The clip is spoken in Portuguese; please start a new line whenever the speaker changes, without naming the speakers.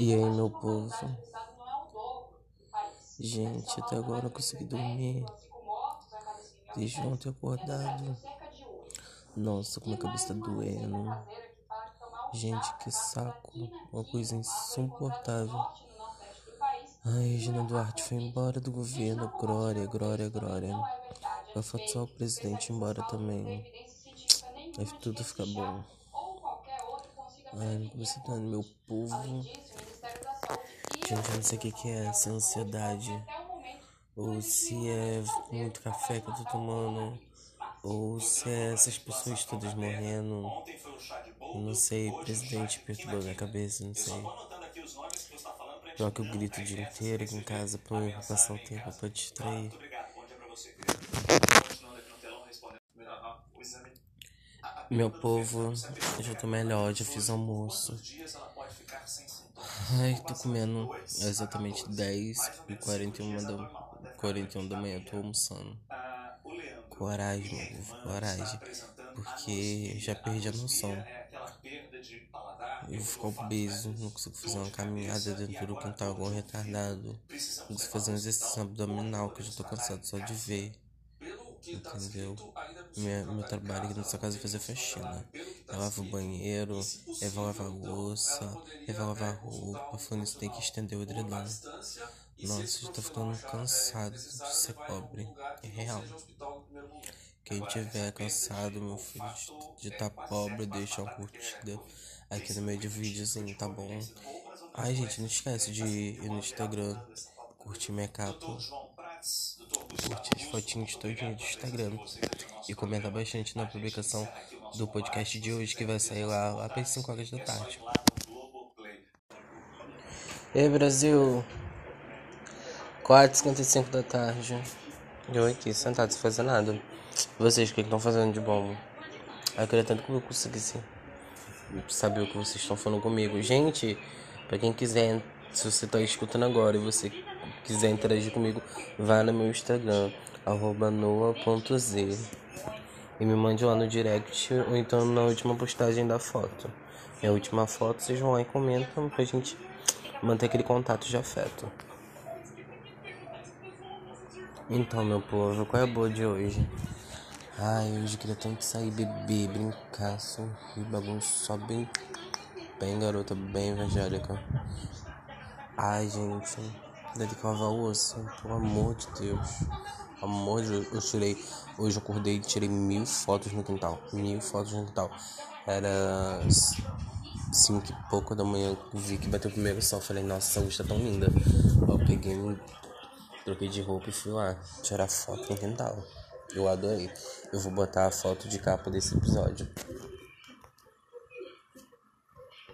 E aí, meu povo? Gente, até agora não consegui dormir. Desde ontem acordado. Nossa, como a cabeça tá doendo. Gente, que saco. Uma coisa insuportável. Ai, Regina Duarte foi embora do governo. Glória, glória, glória. Vai faltar o presidente embora também. Aí tudo fica bom. Ai, você tá meu povo. Gente, eu não sei o que, que é essa ansiedade. Ou se é muito café que eu tô tomando. Ou se é essas pessoas todas morrendo. Não sei, presidente perturbou minha cabeça, não sei. Pior que eu grito o dia inteiro aqui em casa pra passar o tempo pra distrair. Meu povo, eu já tô melhor, já fiz almoço. Ai, tô comendo exatamente 10 e 41 da, 41 da manhã, tô almoçando. Coragem, meu povo, coragem. Porque já perdi a noção. Eu fico obeso, não consigo fazer uma caminhada dentro do quintal igual retardado. Não consigo fazer um exercício abdominal que eu já tô cansado só de ver. Entendeu? Minha, meu trabalho aqui nessa casa é fazer faxina. Eu lavo o banheiro, eu vou lavar a louça, eu vou lavar a roupa. Falando isso, tem que estender o edredom. Nossa, eu tô ficando cansado de ser pobre. É real. Quem tiver cansado, meu filho, de estar tá pobre, deixa uma curtida aqui no meio de videozinho, tá bom? Ai, gente, não esquece de ir no Instagram, curtir minha capa curte as fotinhas todinhas do Instagram e comenta bastante na publicação do podcast de hoje que vai sair lá, lá para as 5 horas da tarde. E aí, Brasil? 4h55 da tarde. Eu aqui, sentado sem fazer nada. Vocês, o que estão fazendo de bom? Eu queria tanto que eu conseguisse saber o que vocês estão falando comigo. Gente, para quem quiser, se você está escutando agora e você quiser interagir comigo, vá no meu Instagram, noa.z e me mande lá no direct ou então na última postagem da foto. Minha última foto, vocês vão lá e comentam pra gente manter aquele contato de afeto. Então, meu povo, qual é a boa de hoje? Ai, hoje queria tanto sair, beber, brincar, sorrir, bagunçar, bem, bem garota, bem evangélica. Ai, gente, deve lavar o osso, pelo amor de Deus. Amor de Deus, eu tirei. Hoje eu acordei e tirei mil fotos no quintal. Mil fotos no quintal. Era cinco e pouco da manhã. Vi que bateu o primeiro sol. Falei, nossa, essa luz tá tão linda. Eu peguei, troquei de roupa e fui lá tirar foto no quintal. Eu adorei. Eu vou botar a foto de capa desse episódio.